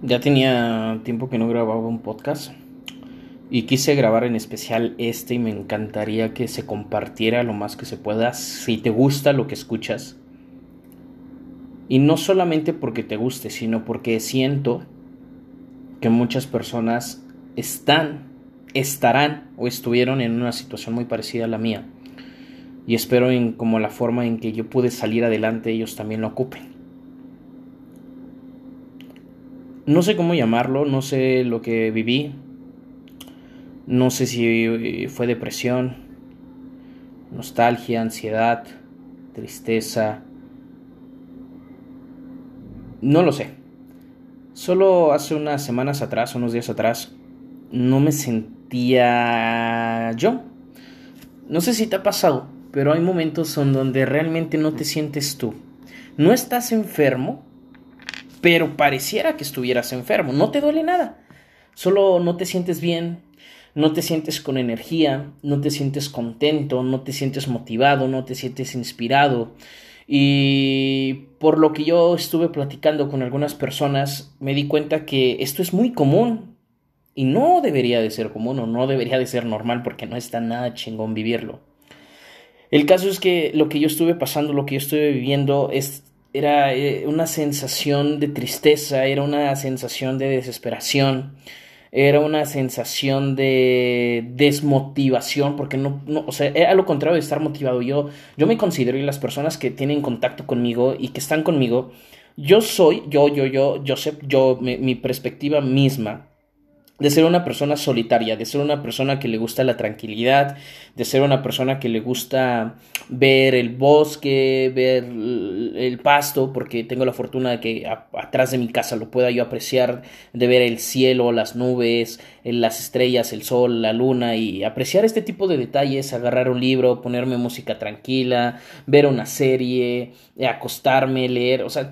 Ya tenía tiempo que no grababa un podcast y quise grabar en especial este y me encantaría que se compartiera lo más que se pueda si te gusta lo que escuchas. Y no solamente porque te guste, sino porque siento que muchas personas están, estarán o estuvieron en una situación muy parecida a la mía. Y espero en como la forma en que yo pude salir adelante ellos también lo ocupen. No sé cómo llamarlo, no sé lo que viví, no sé si fue depresión, nostalgia, ansiedad, tristeza, no lo sé. Solo hace unas semanas atrás, unos días atrás, no me sentía yo. No sé si te ha pasado, pero hay momentos en donde realmente no te sientes tú. No estás enfermo, pero pareciera que estuvieras enfermo. No te duele nada. Solo no te sientes bien, no te sientes con energía, no te sientes contento, no te sientes motivado, no te sientes inspirado. Y por lo que yo estuve platicando con algunas personas, me di cuenta que esto es muy común. Y no debería de ser común o no debería de ser normal porque no está nada chingón vivirlo. El caso es que lo que yo estuve pasando, lo que yo estuve viviendo es era eh, una sensación de tristeza, era una sensación de desesperación, era una sensación de desmotivación, porque no, no o sea, era lo contrario de estar motivado. Yo, yo me considero y las personas que tienen contacto conmigo y que están conmigo, yo soy, yo, yo, yo, Joseph, yo, mi perspectiva misma de ser una persona solitaria, de ser una persona que le gusta la tranquilidad, de ser una persona que le gusta ver el bosque, ver el pasto, porque tengo la fortuna de que atrás de mi casa lo pueda yo apreciar, de ver el cielo, las nubes, las estrellas, el sol, la luna y apreciar este tipo de detalles, agarrar un libro, ponerme música tranquila, ver una serie, acostarme, leer, o sea,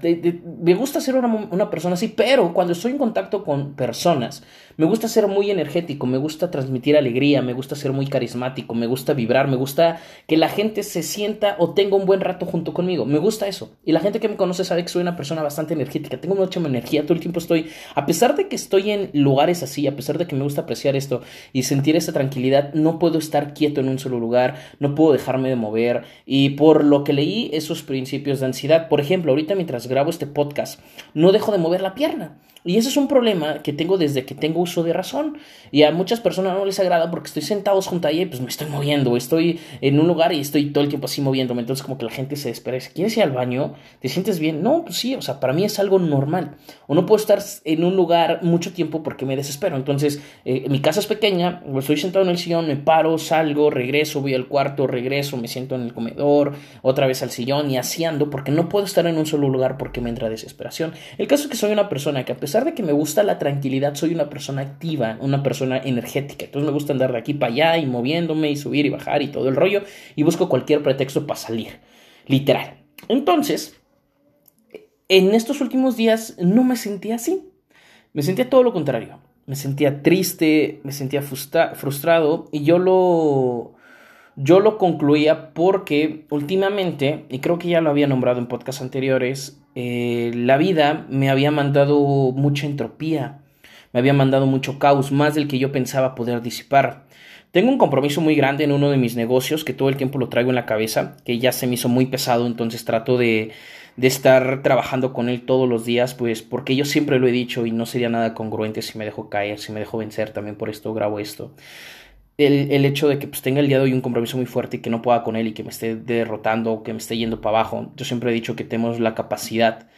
me gusta ser una, una persona así, pero cuando estoy en contacto con personas, me gusta ser muy energético, me gusta transmitir alegría, me gusta ser muy carismático, me gusta vibrar, me gusta que la gente se sienta o tenga un buen rato junto conmigo. Me gusta eso. Y la gente que me conoce sabe que soy una persona bastante energética, tengo mucha energía, todo el tiempo estoy, a pesar de que estoy en lugares así, a pesar de que me gusta apreciar esto y sentir esa tranquilidad, no puedo estar quieto en un solo lugar, no puedo dejarme de mover. Y por lo que leí esos principios de ansiedad, por ejemplo, ahorita mientras grabo este podcast, no dejo de mover la pierna. Y ese es un problema que tengo desde que tengo uso de razón. Y a muchas personas no les agrada porque estoy sentado junto a ella y pues me estoy moviendo. Estoy en un lugar y estoy todo el tiempo así moviéndome. Entonces como que la gente se espera. ¿Quieres ir al baño? ¿Te sientes bien? No, pues sí. O sea, para mí es algo normal. O no puedo estar en un lugar mucho tiempo porque me desespero. Entonces eh, mi casa es pequeña. Estoy sentado en el sillón, me paro, salgo, regreso, voy al cuarto, regreso, me siento en el comedor, otra vez al sillón y así porque no puedo estar en un solo lugar porque me entra desesperación. El caso es que soy una persona que a pesar de que me gusta la tranquilidad, soy una persona activa, una persona energética. Entonces me gusta andar de aquí para allá y moviéndome y subir y bajar y todo el rollo y busco cualquier pretexto para salir, literal. Entonces, en estos últimos días no me sentía así. Me sentía todo lo contrario. Me sentía triste, me sentía frustrado y yo lo yo lo concluía porque últimamente, y creo que ya lo había nombrado en podcasts anteriores, eh, la vida me había mandado mucha entropía, me había mandado mucho caos, más del que yo pensaba poder disipar. Tengo un compromiso muy grande en uno de mis negocios que todo el tiempo lo traigo en la cabeza, que ya se me hizo muy pesado, entonces trato de, de estar trabajando con él todos los días, pues porque yo siempre lo he dicho y no sería nada congruente si me dejo caer, si me dejo vencer, también por esto grabo esto el, hecho de que pues, tenga el día de hoy un compromiso muy fuerte y que no pueda con él y que me esté derrotando o que me esté yendo para abajo. Yo siempre he dicho que tenemos la capacidad.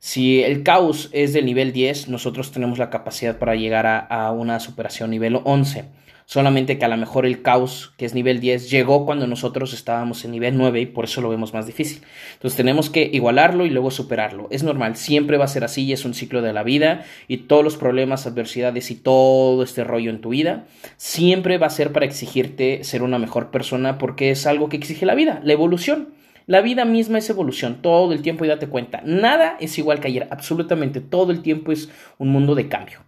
Si el caos es del nivel 10, nosotros tenemos la capacidad para llegar a, a una superación nivel 11 solamente que a lo mejor el caos, que es nivel 10, llegó cuando nosotros estábamos en nivel 9 y por eso lo vemos más difícil. Entonces tenemos que igualarlo y luego superarlo. Es normal, siempre va a ser así y es un ciclo de la vida y todos los problemas, adversidades y todo este rollo en tu vida, siempre va a ser para exigirte ser una mejor persona porque es algo que exige la vida, la evolución. La vida misma es evolución, todo el tiempo y date cuenta, nada es igual que ayer, absolutamente todo el tiempo es un mundo de cambio.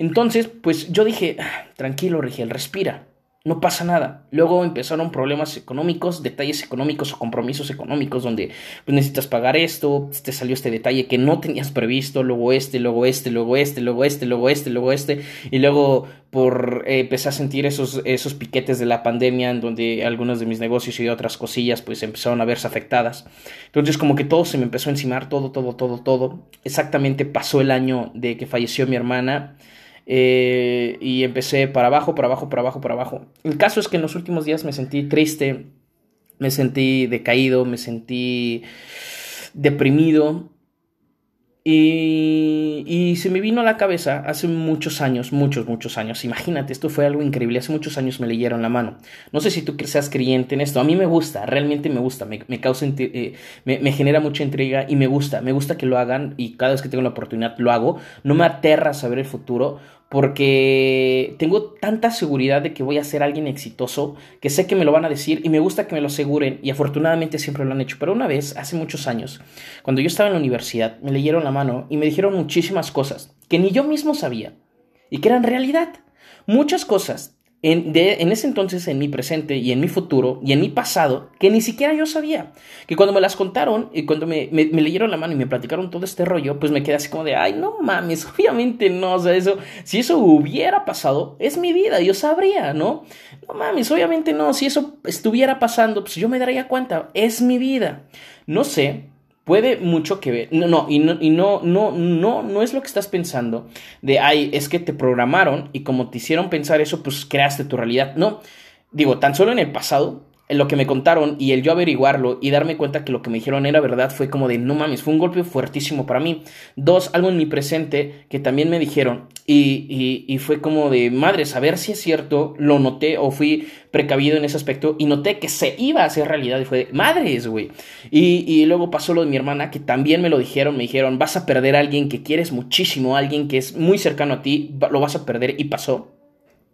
Entonces, pues yo dije, ah, tranquilo, Rigel, respira. no pasa nada. Luego empezaron problemas económicos, detalles económicos o compromisos económicos donde pues, necesitas pagar esto, te salió este detalle que no tenías previsto, luego este, luego este, luego este, luego este, luego este, luego este, y luego por eh, empecé a sentir esos, esos piquetes de la pandemia en donde algunos de mis negocios y otras cosillas pues empezaron a verse afectadas. Entonces como que todo se me empezó a encimar, todo, todo, todo, todo. Exactamente pasó el año de que falleció mi hermana. Eh, y empecé para abajo, para abajo, para abajo, para abajo. El caso es que en los últimos días me sentí triste, me sentí decaído, me sentí deprimido. Y, y, se me vino a la cabeza hace muchos años, muchos, muchos años. Imagínate, esto fue algo increíble. Hace muchos años me leyeron la mano. No sé si tú seas creyente en esto. A mí me gusta, realmente me gusta. Me, me causa, eh, me, me, genera mucha intriga y me gusta. Me gusta que lo hagan y cada vez que tengo la oportunidad lo hago. No me aterra saber el futuro porque tengo tanta seguridad de que voy a ser alguien exitoso que sé que me lo van a decir y me gusta que me lo aseguren y afortunadamente siempre lo han hecho. Pero una vez, hace muchos años, cuando yo estaba en la universidad, me leyeron la mano y me dijeron muchísimas cosas que ni yo mismo sabía y que eran realidad. Muchas cosas en, en, ese entonces, en mi presente y en mi futuro y en mi pasado, que ni siquiera yo sabía. Que cuando me las contaron y cuando me, me, leyeron la mano y me platicaron todo este rollo, pues me quedé así como de, ay, no mames, obviamente no, o sea, eso, si eso hubiera pasado, es mi vida, yo sabría, ¿no? No mames, obviamente no, si eso estuviera pasando, pues yo me daría cuenta, es mi vida. No sé, puede mucho que ver. No, no, y no, y no, no, no, no es lo que estás pensando de, ay, es que te programaron y como te hicieron pensar eso, pues creaste tu realidad. No, digo, tan solo en el pasado lo que me contaron y el yo averiguarlo y darme cuenta que lo que me dijeron era verdad fue como de no mames, fue un golpe fuertísimo para mí. Dos, algo en mi presente que también me dijeron y, y, fue como de madre, saber si es cierto, lo noté o fui precavido en ese aspecto y noté que se iba a hacer realidad y fue de madres, güey. Y, y luego pasó lo de mi hermana que también me lo dijeron, me dijeron vas a perder a alguien que quieres muchísimo, alguien que es muy cercano a ti, lo vas a perder y pasó.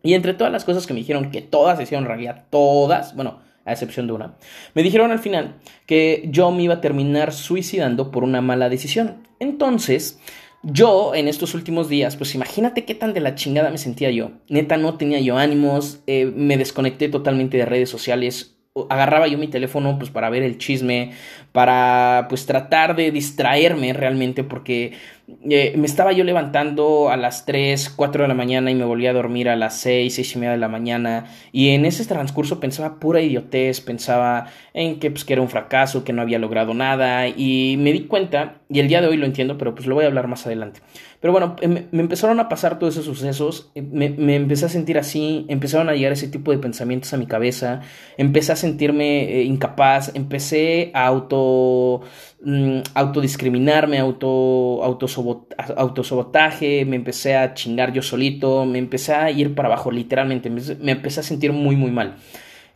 Y entre todas las cosas que me dijeron, que todas hicieron realidad, todas, bueno, a excepción de una, me dijeron al final que yo me iba a terminar suicidando por una mala decisión. Entonces, yo en estos últimos días, pues imagínate qué tan de la chingada me sentía yo. Neta, no tenía yo ánimos, eh, me desconecté totalmente de redes sociales. Agarraba yo mi teléfono pues para ver el chisme, para pues tratar de distraerme realmente porque eh, me estaba yo levantando a las 3, 4 de la mañana y me volvía a dormir a las 6, 6 y media de la mañana y en ese transcurso pensaba pura idiotez, pensaba en que pues que era un fracaso, que no había logrado nada y me di cuenta y el día de hoy lo entiendo pero pues lo voy a hablar más adelante. Pero bueno, em, me, empezaron a pasar todos esos sucesos, eh, me, me, empecé a sentir así, empezaron a llegar ese tipo de pensamientos a mi cabeza, empecé a sentirme eh, incapaz, empecé a auto Mm, autodiscriminarme, auto, autosabotaje, me empecé a chingar yo solito, me empecé a ir para abajo, literalmente, me, empecé a sentir muy, muy mal.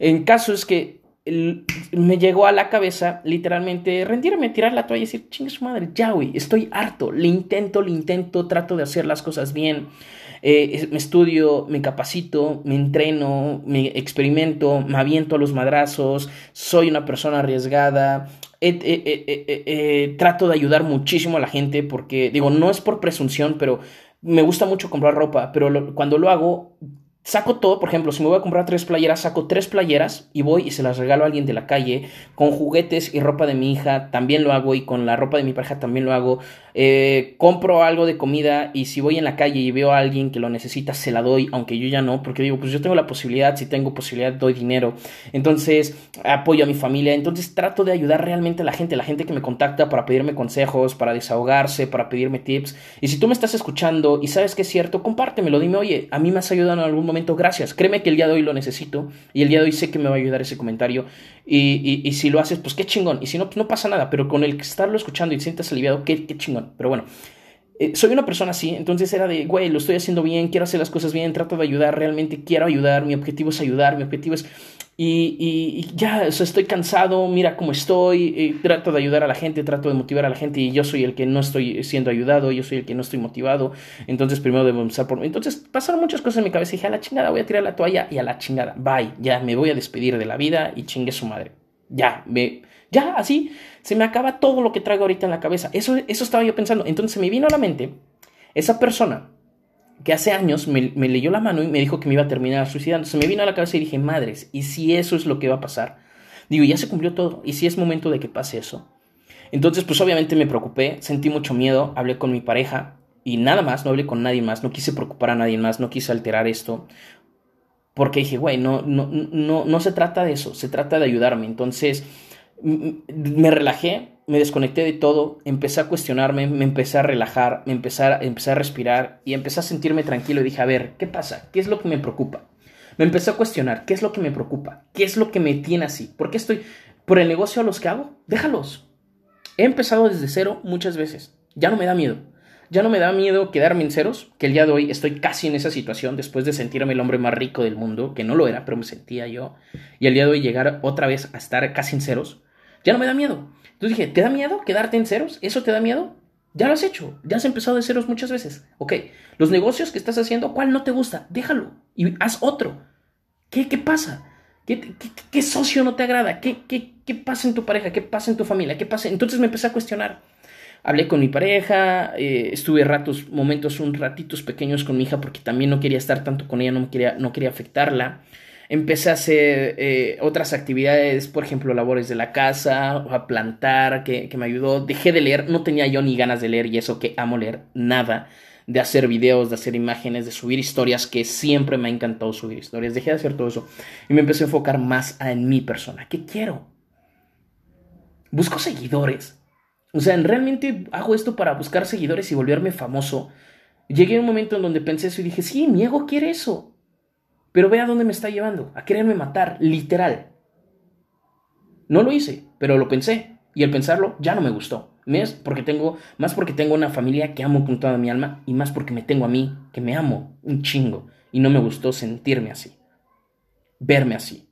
En caso es que me llegó a la cabeza literalmente rendirme, tirar la toalla y decir, chingue su madre, ya, güey, estoy harto, le intento, le intento, trato de hacer las cosas bien, eh, me estudio, me capacito, me entreno, me experimento, me aviento a los madrazos, soy una persona arriesgada, trato de ayudar muchísimo a la gente porque, digo, no es por presunción, pero me gusta mucho comprar ropa, pero cuando lo hago, saco todo, por ejemplo, si me voy a comprar tres playeras, saco tres playeras y voy y se las regalo a alguien de la calle, con juguetes y ropa de mi hija, también lo hago, y con la ropa de mi pareja también lo hago. Eh, compro algo de comida y si voy en la calle y veo a alguien que lo necesita, se la doy, aunque yo ya no, porque digo, pues yo tengo la posibilidad, si tengo posibilidad, doy dinero. Entonces, apoyo a mi familia, entonces trato de ayudar realmente a la gente, la gente que me contacta para pedirme consejos, para desahogarse, para pedirme tips. Y si tú me estás escuchando y sabes que es cierto, compártemelo, dime, oye, a mí me has ayudado en algún momento, gracias. Créeme que el día de hoy lo necesito y el día de hoy sé que me va a ayudar ese comentario. Y, y, si lo haces, pues qué chingón. Y si no, pues no pasa nada, pero con el estarlo escuchando y te sientas aliviado, qué, qué chingón. Pero bueno, eh, soy una persona así, entonces era de, güey, lo estoy haciendo bien, quiero hacer las cosas bien, trato de ayudar, realmente quiero ayudar, mi objetivo es ayudar, mi objetivo es... Y, y, ya, o sea, estoy cansado, mira cómo estoy, eh, trato de ayudar a la gente, trato de motivar a la gente y yo soy el que no estoy siendo ayudado, yo soy el que no estoy motivado, entonces primero debo empezar por... Entonces pasaron muchas cosas en mi cabeza y dije, a la chingada voy a tirar la toalla y a la chingada, bye, ya me voy a despedir de la vida y chingue su madre. Ya, me ya, así, se me acaba todo lo que traigo ahorita en la cabeza. Eso, eso estaba yo pensando. Entonces me vino a la mente esa persona que hace años me, leyó la mano y me dijo que me iba a terminar suicidando. Se me vino a la cabeza y dije, madres, ¿y si eso es lo que va a pasar? Digo, ya se cumplió todo, ¿y si es momento de que pase eso? Entonces, pues obviamente me preocupé, sentí mucho miedo, hablé con mi pareja y nada más, no hablé con nadie más, no quise preocupar a nadie más, no quise alterar esto, porque dije, güey, no, no, no, no se trata de eso, se trata de ayudarme. Entonces, me relajé, me desconecté de todo, empecé a cuestionarme, me empecé a relajar, me empecé a, empecé a respirar y empecé a sentirme tranquilo y dije, a ver, ¿qué pasa? ¿Qué es lo que me preocupa? Me empecé a cuestionar, ¿qué es lo que me preocupa? ¿Qué es lo que me tiene así? ¿Por qué estoy por el negocio a los que hago? Déjalos. He empezado desde cero muchas veces. Ya no me da miedo. Ya no me da miedo quedarme en ceros, que el día de hoy estoy casi en esa situación después de sentirme el hombre más rico del mundo, que no lo era, pero me sentía yo. Y el día de hoy llegar otra vez a estar casi en ceros, ya no me da miedo. Entonces dije, ¿te da miedo quedarte en ceros? ¿Eso te da miedo? Ya lo has hecho, ya has empezado de ceros muchas veces. Ok, los negocios que estás haciendo, ¿cuál no te gusta? Déjalo y haz otro. ¿Qué, qué pasa? ¿Qué, qué, socio no te agrada? ¿Qué, ¿Qué, qué, pasa en tu pareja? ¿Qué pasa en tu familia? ¿Qué pasa? Entonces me empecé a cuestionar. Hablé con mi pareja, eh, estuve ratos, momentos, un ratitos pequeños con mi hija porque también no quería estar tanto con ella, no, quería, no quería afectarla. Empecé a hacer eh, otras actividades, por ejemplo, labores de la casa, a plantar, que, que me ayudó. Dejé de leer, no tenía yo ni ganas de leer y eso que amo leer, nada de hacer videos, de hacer imágenes, de subir historias, que siempre me ha encantado subir historias. Dejé de hacer todo eso y me empecé a enfocar más en mi persona. ¿Qué quiero? Busco seguidores. O sea, realmente hago esto para buscar seguidores y volverme famoso. Llegué a un momento en donde pensé eso y dije, sí, mi ego quiere eso. Pero ve a dónde me está llevando, a quererme matar, literal. No lo hice, pero lo pensé. Y al pensarlo ya no me gustó. Más porque tengo, más porque tengo una familia que amo con toda mi alma y más porque me tengo a mí, que me amo un chingo. Y no me gustó sentirme así. Verme así.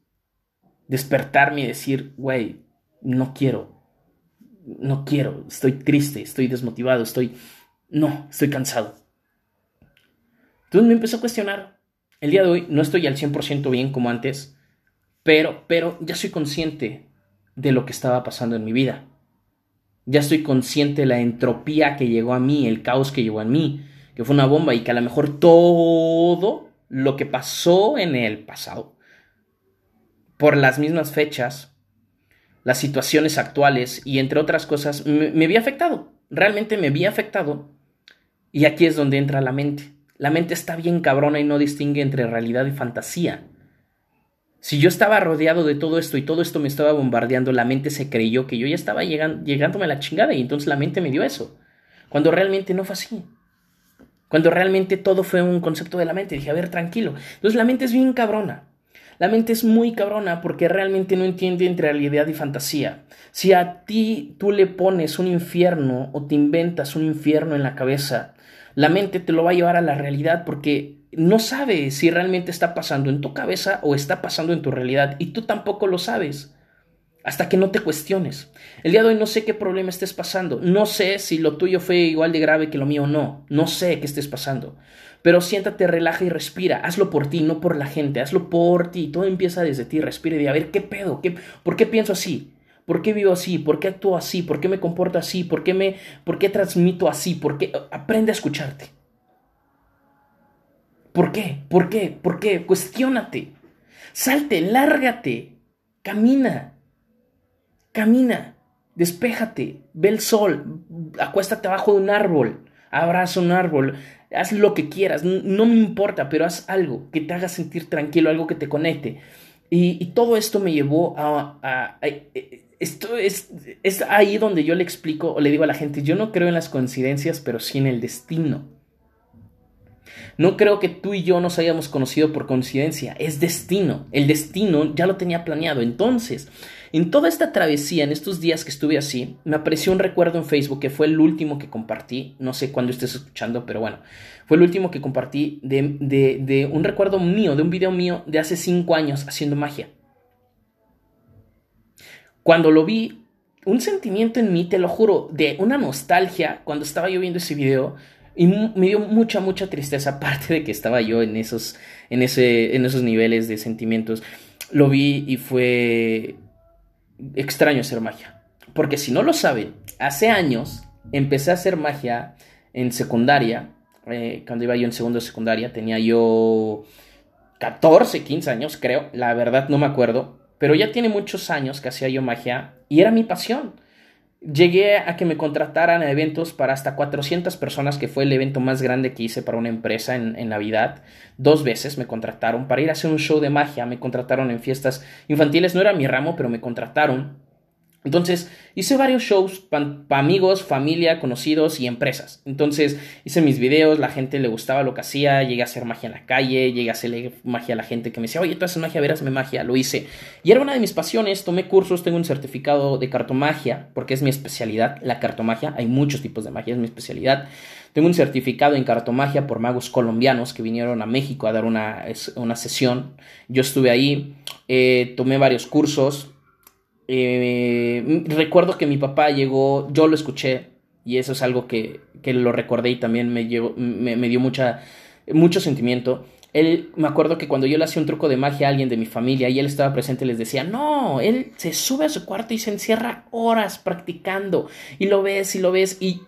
Despertarme y decir, güey, no quiero. No quiero. Estoy triste, estoy desmotivado, estoy... No, estoy cansado. Entonces me empezó a cuestionar. El día de hoy no estoy al 100% bien como antes, pero, pero ya soy consciente de lo que estaba pasando en mi vida. Ya estoy consciente de la entropía que llegó a mí, el caos que llegó a mí, que fue una bomba y que a lo mejor todo lo que pasó en el pasado, por las mismas fechas, las situaciones actuales y entre otras cosas, me, me había afectado. Realmente me había afectado. Y aquí es donde entra la mente. La mente está bien cabrona y no distingue entre realidad y fantasía. Si yo estaba rodeado de todo esto y todo esto me estaba bombardeando, la mente se creyó que yo ya estaba llegando, llegándome a la chingada y entonces la mente me dio eso. Cuando realmente no fue así. Cuando realmente todo fue un concepto de la mente. Dije, a ver, tranquilo. Entonces la mente es bien cabrona. La mente es muy cabrona porque realmente no entiende entre realidad y fantasía. Si a ti tú le pones un infierno o te inventas un infierno en la cabeza, la mente te lo va a llevar a la realidad porque no sabe si realmente está pasando en tu cabeza o está pasando en tu realidad y tú tampoco lo sabes hasta que no te cuestiones. El día de hoy no sé qué problema estés pasando, no sé si lo tuyo fue igual de grave que lo mío o no, no sé qué estés pasando, pero siéntate, relaja y respira, hazlo por ti, no por la gente, hazlo por ti, todo empieza desde ti, respira y di, a ver, ¿qué pedo? ¿Qué, ¿Por qué pienso así? ¿Por qué vivo así? ¿Por qué actúo así? ¿Por qué me comporto así? ¿Por qué me por qué transmito así? ¿Por qué aprende a escucharte? ¿Por qué? ¿Por qué? ¿Por qué? Cuestiónate. Salte, lárgate. Camina. Camina. Despéjate. Ve el sol. Acuéstate abajo de un árbol. Abraza un árbol. Haz lo que quieras. No me importa, pero haz algo que te haga sentir tranquilo, algo que te conecte. Y, todo esto me llevó a, esto es, es ahí donde yo le explico o le digo a la gente, yo no creo en las coincidencias, pero sí en el destino. No creo que tú y yo nos hayamos conocido por coincidencia, es destino. El destino ya lo tenía planeado. Entonces, en toda esta travesía, en estos días que estuve así, me apareció un recuerdo en Facebook que fue el último que compartí. No sé cuándo estés escuchando, pero bueno, fue el último que compartí de, de, de un recuerdo mío, de un video mío de hace cinco años haciendo magia. Cuando lo vi, un sentimiento en mí, te lo juro, de una nostalgia cuando estaba yo viendo ese video y me dio mucha, mucha tristeza, aparte de que estaba yo en esos, en ese, en esos niveles de sentimientos. Lo vi y fue extraño hacer magia. Porque si no lo saben, hace años empecé a hacer magia en secundaria, eh, cuando iba yo en segundo de secundaria, tenía yo 14, 15 años, creo, la verdad no me acuerdo, pero ya tiene muchos años que hacía yo magia y era mi pasión. Llegué a que me contrataran a eventos para hasta 400 personas, que fue el evento más grande que hice para una empresa en, en, Navidad. Dos veces me contrataron para ir a hacer un show de magia, me contrataron en fiestas infantiles, no era mi ramo, pero me contrataron. Entonces hice varios shows para amigos, familia, conocidos y empresas. Entonces hice mis videos, la gente le gustaba lo que hacía, llegué a hacer magia en la calle, llegué a hacer magia a la gente que me decía, oye, tú haces magia, verásme magia, lo hice. Y era una de mis pasiones, tomé cursos, tengo un certificado de cartomagia, porque es mi especialidad, la cartomagia, hay muchos tipos de magia, es mi especialidad. Tengo un certificado en cartomagia por magos colombianos que vinieron a México a dar una, una sesión. Yo estuve ahí, eh, tomé varios cursos, eh, recuerdo que mi papá llegó, yo lo escuché y eso es algo que, que lo recordé y también me, me, dio mucha, mucho sentimiento. Él, me acuerdo que cuando yo le hacía un truco de magia a alguien de mi familia y él estaba presente, les decía, no, él se sube a su cuarto y se encierra horas practicando y lo ves y lo ves y,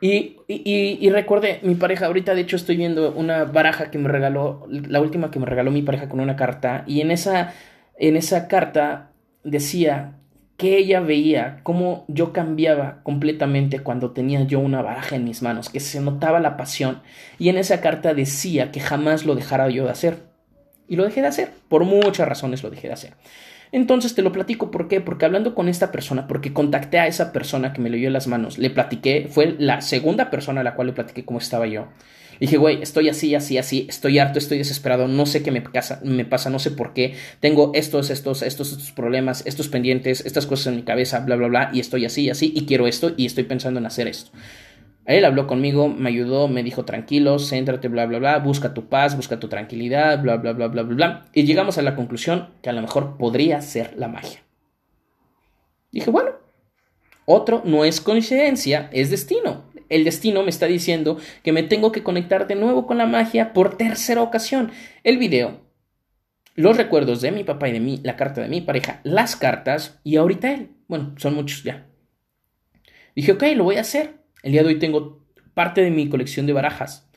y, y, y recuerde, mi pareja, ahorita de hecho estoy viendo una baraja que me regaló, la última que me regaló mi pareja con una carta y en esa, en esa carta decía que ella veía cómo yo cambiaba completamente cuando tenía yo una baraja en mis manos, que se notaba la pasión, y en esa carta decía que jamás lo dejara yo de hacer. Y lo dejé de hacer, por muchas razones lo dejé de hacer. Entonces te lo platico, ¿por qué? Porque hablando con esta persona, porque contacté a esa persona que me leyó las manos, le platiqué, fue la segunda persona a la cual le platiqué cómo estaba yo dije, güey, estoy así, así, así, estoy harto, estoy desesperado, no sé qué me pasa, me pasa, no sé por qué, tengo estos, estos, estos, estos problemas, estos pendientes, estas cosas en mi cabeza, bla, bla, bla, y estoy así, así, y quiero esto, y estoy pensando en hacer esto. Él habló conmigo, me ayudó, me dijo tranquilo, céntrate, bla, bla, bla, busca tu paz, busca tu tranquilidad, bla, bla, bla, bla, bla, bla. Y llegamos a la conclusión que a lo mejor podría ser la magia. Dije, bueno, otro no es coincidencia, es destino el destino me está diciendo que me tengo que conectar de nuevo con la magia por tercera ocasión. El video, los recuerdos de mi papá y de mí, la carta de mi pareja, las cartas y ahorita él. Bueno, son muchos ya. Dije, ok, lo voy a hacer. El día de hoy tengo parte de mi colección de barajas.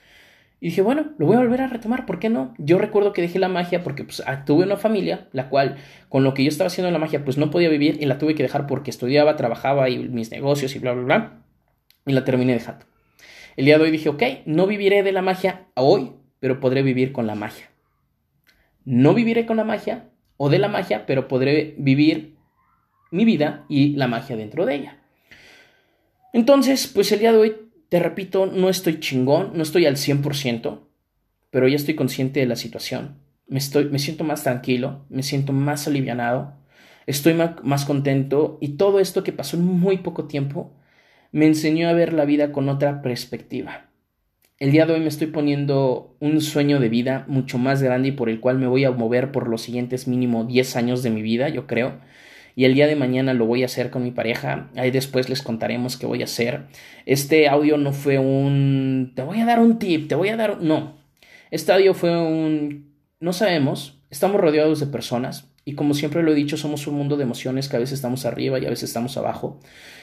Y dije, bueno, lo voy a volver a retomar, ¿por qué no? Yo recuerdo que dejé la magia porque pues, ah, tuve una familia, la cual con lo que yo estaba haciendo en la magia pues no podía vivir y la tuve que dejar porque estudiaba, trabajaba y mis negocios y bla, bla, bla y la terminé dejando. El día de hoy dije, ok, no viviré de la magia hoy, pero podré vivir con la magia. No viviré con la magia o de la magia, pero podré vivir mi vida y la magia dentro de ella. Entonces, pues el día de hoy, te repito, no estoy chingón, no estoy al 100%, pero ya estoy consciente de la situación. Me, estoy, me siento más tranquilo, me siento más alivianado, estoy más contento y todo esto que pasó en muy poco tiempo me enseñó a ver la vida con otra perspectiva. El día de hoy me estoy poniendo un sueño de vida mucho más grande y por el cual me voy a mover por los siguientes mínimo 10 años de mi vida, yo creo. Y el día de mañana lo voy a hacer con mi pareja. Ahí después les contaremos qué voy a hacer. Este audio no fue un... Te voy a dar un tip, te voy a dar... No. Este audio fue un... No sabemos. Estamos rodeados de personas. Y como siempre lo he dicho, somos un mundo de emociones que a veces estamos arriba y a veces estamos abajo.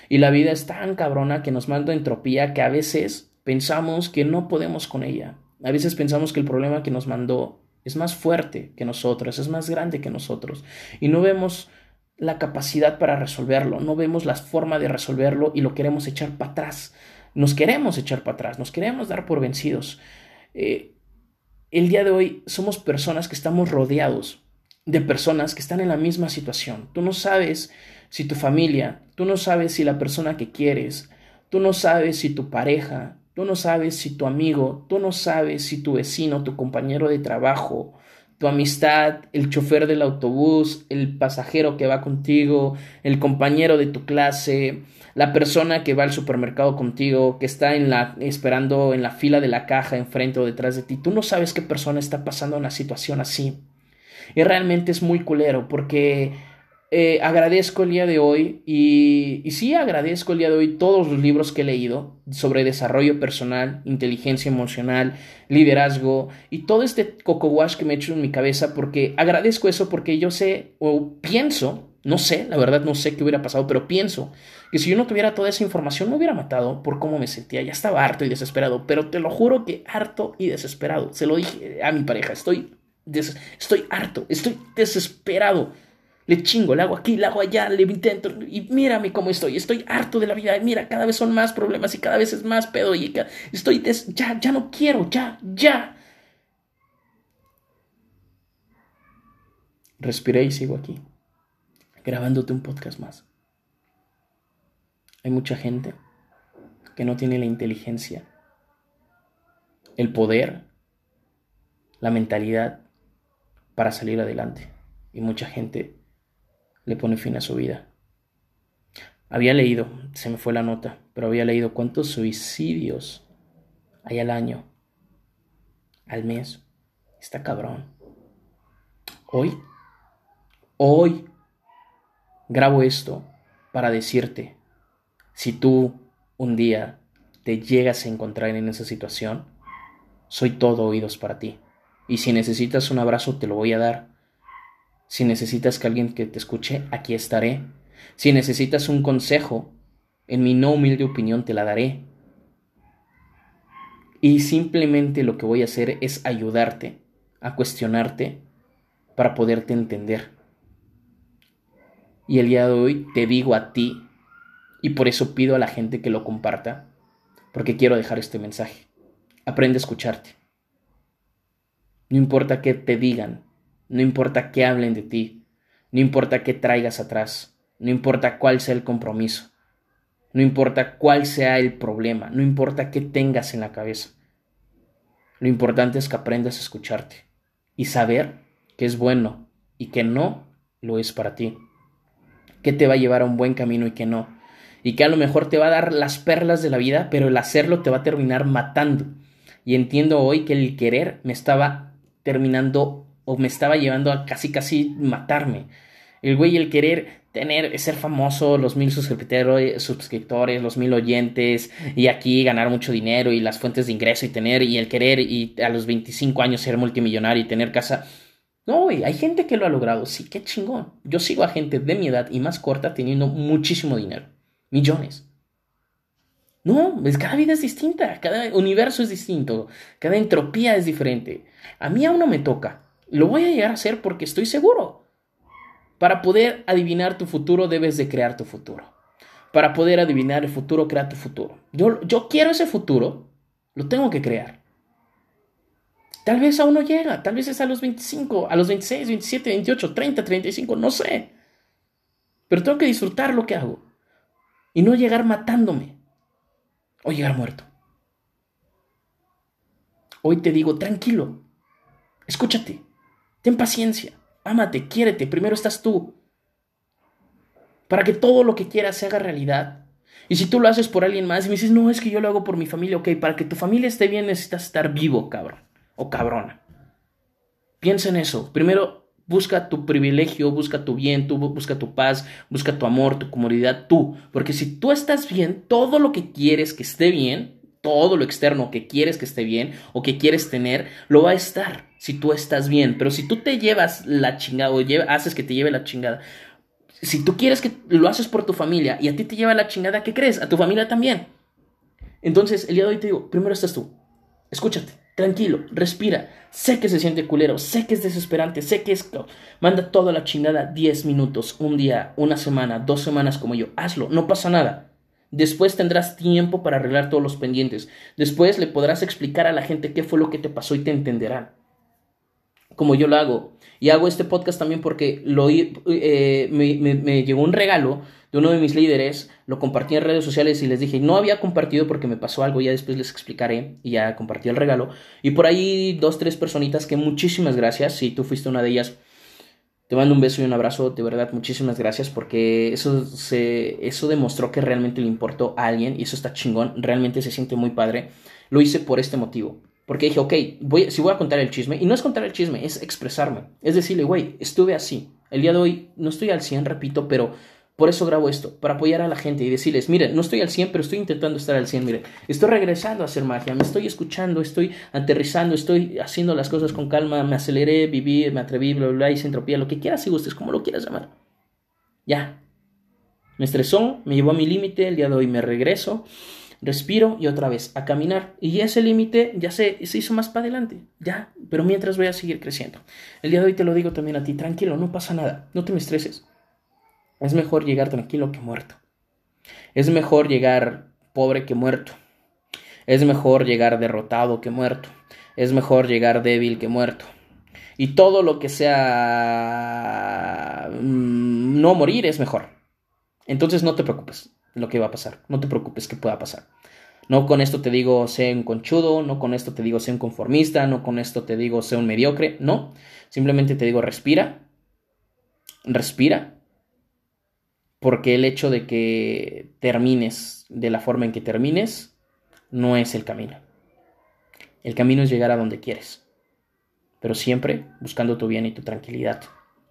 Y la vida es tan cabrona que nos manda entropía que a veces pensamos que no podemos con ella. A veces pensamos que el problema que nos mandó es más fuerte que nosotros, es más grande que nosotros. Y no vemos la capacidad para resolverlo, no vemos la forma de resolverlo y lo queremos echar para atrás. Nos queremos echar para atrás, nos queremos dar por vencidos. Eh, el día de hoy somos personas que estamos rodeados de personas que están en la misma situación. Tú no sabes si tu familia, tú no sabes si la persona que quieres, tú no sabes si tu pareja, tú no sabes si tu amigo, tú no sabes si tu vecino, tu compañero de trabajo, tu amistad, el chofer del autobús, el pasajero que va contigo, el compañero de tu clase, la persona que va al supermercado contigo, que está en la, esperando en la fila de la caja enfrente o detrás de ti. Tú no sabes qué persona está pasando una situación así. Y realmente es muy culero porque eh, agradezco el día de hoy y, y sí agradezco el día de hoy todos los libros que he leído sobre desarrollo personal, inteligencia emocional, liderazgo y todo este coco wash que me he hecho en mi cabeza porque agradezco eso porque yo sé o pienso No sé, la verdad no sé qué hubiera pasado, pero pienso que si yo no tuviera toda esa información me hubiera matado por cómo me sentía. Ya estaba harto y desesperado, pero te lo juro que harto y desesperado. Se lo dije a mi pareja, estoy, estoy harto, estoy desesperado. Le chingo, le hago aquí, le hago allá, le intento y mírame cómo estoy. Estoy harto de la vida. Mira, cada vez son más problemas y cada vez es más pedo y estoy ya, ya no quiero, ya, ya. Respiré y sigo aquí grabándote un podcast más. Hay mucha gente que no tiene la inteligencia, el poder, la mentalidad para salir adelante. Y mucha gente le pone fin a su vida. Había leído, se me fue la nota, pero había leído cuántos suicidios hay al año, al mes. Está cabrón. Hoy, hoy Grabo esto para decirte, si tú un día te llegas a encontrar en esa situación, soy todo oídos para ti. Y si necesitas un abrazo, te lo voy a dar. Si necesitas que alguien que te escuche, aquí estaré. Si necesitas un consejo, en mi no humilde opinión te la daré. Y simplemente lo que voy a hacer es ayudarte a cuestionarte para poderte entender. Y el día de hoy te digo a ti, y por eso pido a la gente que lo comparta, porque quiero dejar este mensaje. Aprende a escucharte. No importa qué te digan, no importa qué hablen de ti, no importa qué traigas atrás, no importa cuál sea el compromiso, no importa cuál sea el problema, no importa qué tengas en la cabeza. Lo importante es que aprendas a escucharte y saber que es bueno y que no lo es para ti que te va a llevar a un buen camino y que no. Y que a lo mejor te va a dar las perlas de la vida, pero el hacerlo te va a terminar matando. Y entiendo hoy que el querer me estaba terminando o me estaba llevando a casi casi matarme. El güey, el querer tener, ser famoso, los mil suscriptores, los mil oyentes, y aquí ganar mucho dinero y las fuentes de ingreso y tener, y el querer, y a los 25 años ser multimillonario y tener casa. No, güey, hay gente que lo ha logrado. Sí, qué chingón. Yo sigo a gente de mi edad y más corta teniendo muchísimo dinero. Millones. No, cada vida es distinta, cada universo es distinto, cada entropía es diferente. A mí aún no me toca. Lo voy a llegar a hacer porque estoy seguro. Para poder adivinar tu futuro debes de crear tu futuro. Para poder adivinar el futuro, crea tu futuro. Yo, yo quiero ese futuro, lo tengo que crear. Tal vez aún no llega, tal vez es a los 25, a los 26, 27, 28, 30, 35, no sé. Pero tengo que disfrutar lo que hago y no llegar matándome o llegar muerto. Hoy te digo, tranquilo, escúchate, ten paciencia, ámate, quiérete, primero estás tú. Para que todo lo que quieras se haga realidad. Y si tú lo haces por alguien más y me dices, no, es que yo lo hago por mi familia, ok, para que tu familia esté bien necesitas estar vivo, cabrón o cabrona. Piensa en eso. Primero, busca tu privilegio, busca tu bien, busca tu paz, busca tu amor, tu comodidad, tú. Porque si tú estás bien, todo lo que quieres que esté bien, todo lo externo que quieres que esté bien o que quieres tener, lo va a estar si tú estás bien. Pero si tú te llevas la chingada o haces que te lleve la chingada, si tú quieres que lo haces por tu familia y a ti te lleva la chingada, ¿qué crees? A tu familia también. Entonces, el día de hoy te digo, primero estás tú. Escúchate. Tranquilo, respira. Sé que se siente culero, sé que es desesperante, sé que es... Manda toda la chingada 10 minutos, un día, una semana, dos semanas como yo. Hazlo, no pasa nada. Después tendrás tiempo para arreglar todos los pendientes. Después le podrás explicar a la gente qué fue lo que te pasó y te entenderán. Como yo lo hago. Y hago este podcast también porque lo, eh, me, me llegó un regalo de uno de mis líderes, lo compartí en redes sociales y les dije, no había compartido porque me pasó algo, ya después les explicaré y ya compartí el regalo. Y por ahí dos, tres personitas que muchísimas gracias, si tú fuiste una de ellas, te mando un beso y un abrazo, de verdad, muchísimas gracias porque eso, se, eso demostró que realmente le importó a alguien y eso está chingón, realmente se siente muy padre. Lo hice por este motivo. Porque dije, ok, voy, si voy a contar el chisme, y no es contar el chisme, es expresarme. Es decirle, güey, estuve así. El día de hoy no estoy al 100, repito, pero por eso grabo esto, para apoyar a la gente y decirles, miren, no estoy al 100, pero estoy intentando estar al 100, miren, estoy regresando a hacer magia, me estoy escuchando, estoy aterrizando, estoy haciendo las cosas con calma, me aceleré, viví, me atreví, bla, bla, bla, hice entropía, lo que quieras y gustes, como lo quieras llamar. Ya. Me estresó, me llevó a mi límite, el día de hoy me regreso, respiro y otra vez a caminar. Y ese límite ya se, se hizo más para adelante, ya, pero mientras voy a seguir creciendo. El día de hoy te lo digo también a ti, tranquilo, no pasa nada, no te me estreses. Es mejor llegar tranquilo que muerto. Es mejor llegar pobre que muerto. Es mejor llegar derrotado que muerto. Es mejor llegar débil que muerto. Y todo lo que sea mm, no morir es mejor. Entonces no te preocupes lo que va a pasar. No te preocupes que pueda pasar. No con esto te digo sé un conchudo, no con esto te digo sé un conformista, no con esto te digo sé un mediocre, no. Simplemente te digo respira, respira, porque el hecho de que termines de la forma en que termines no es el camino. El camino es llegar a donde quieres, pero siempre buscando tu bien y tu tranquilidad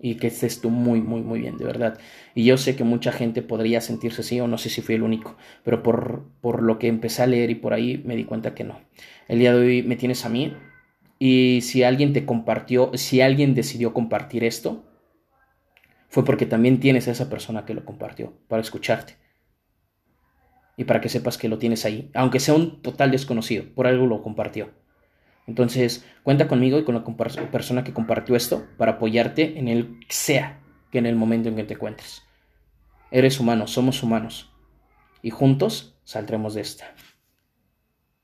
y que estés tú muy, muy, muy bien, de verdad. Y yo sé que mucha gente podría sentirse así, o no sé si fui el único, pero por, por lo que empecé a leer y por ahí me di cuenta que no. El día de hoy me tienes a mí, y si alguien te compartió, si alguien decidió compartir esto, fue porque también tienes a esa persona que lo compartió, para escucharte. Y para que sepas que lo tienes ahí, aunque sea un total desconocido, por algo lo compartió. Entonces, cuenta conmigo y con la persona que compartió esto para apoyarte en el sea que en el momento en que te encuentres. Eres humano, somos humanos. Y juntos saldremos de esta.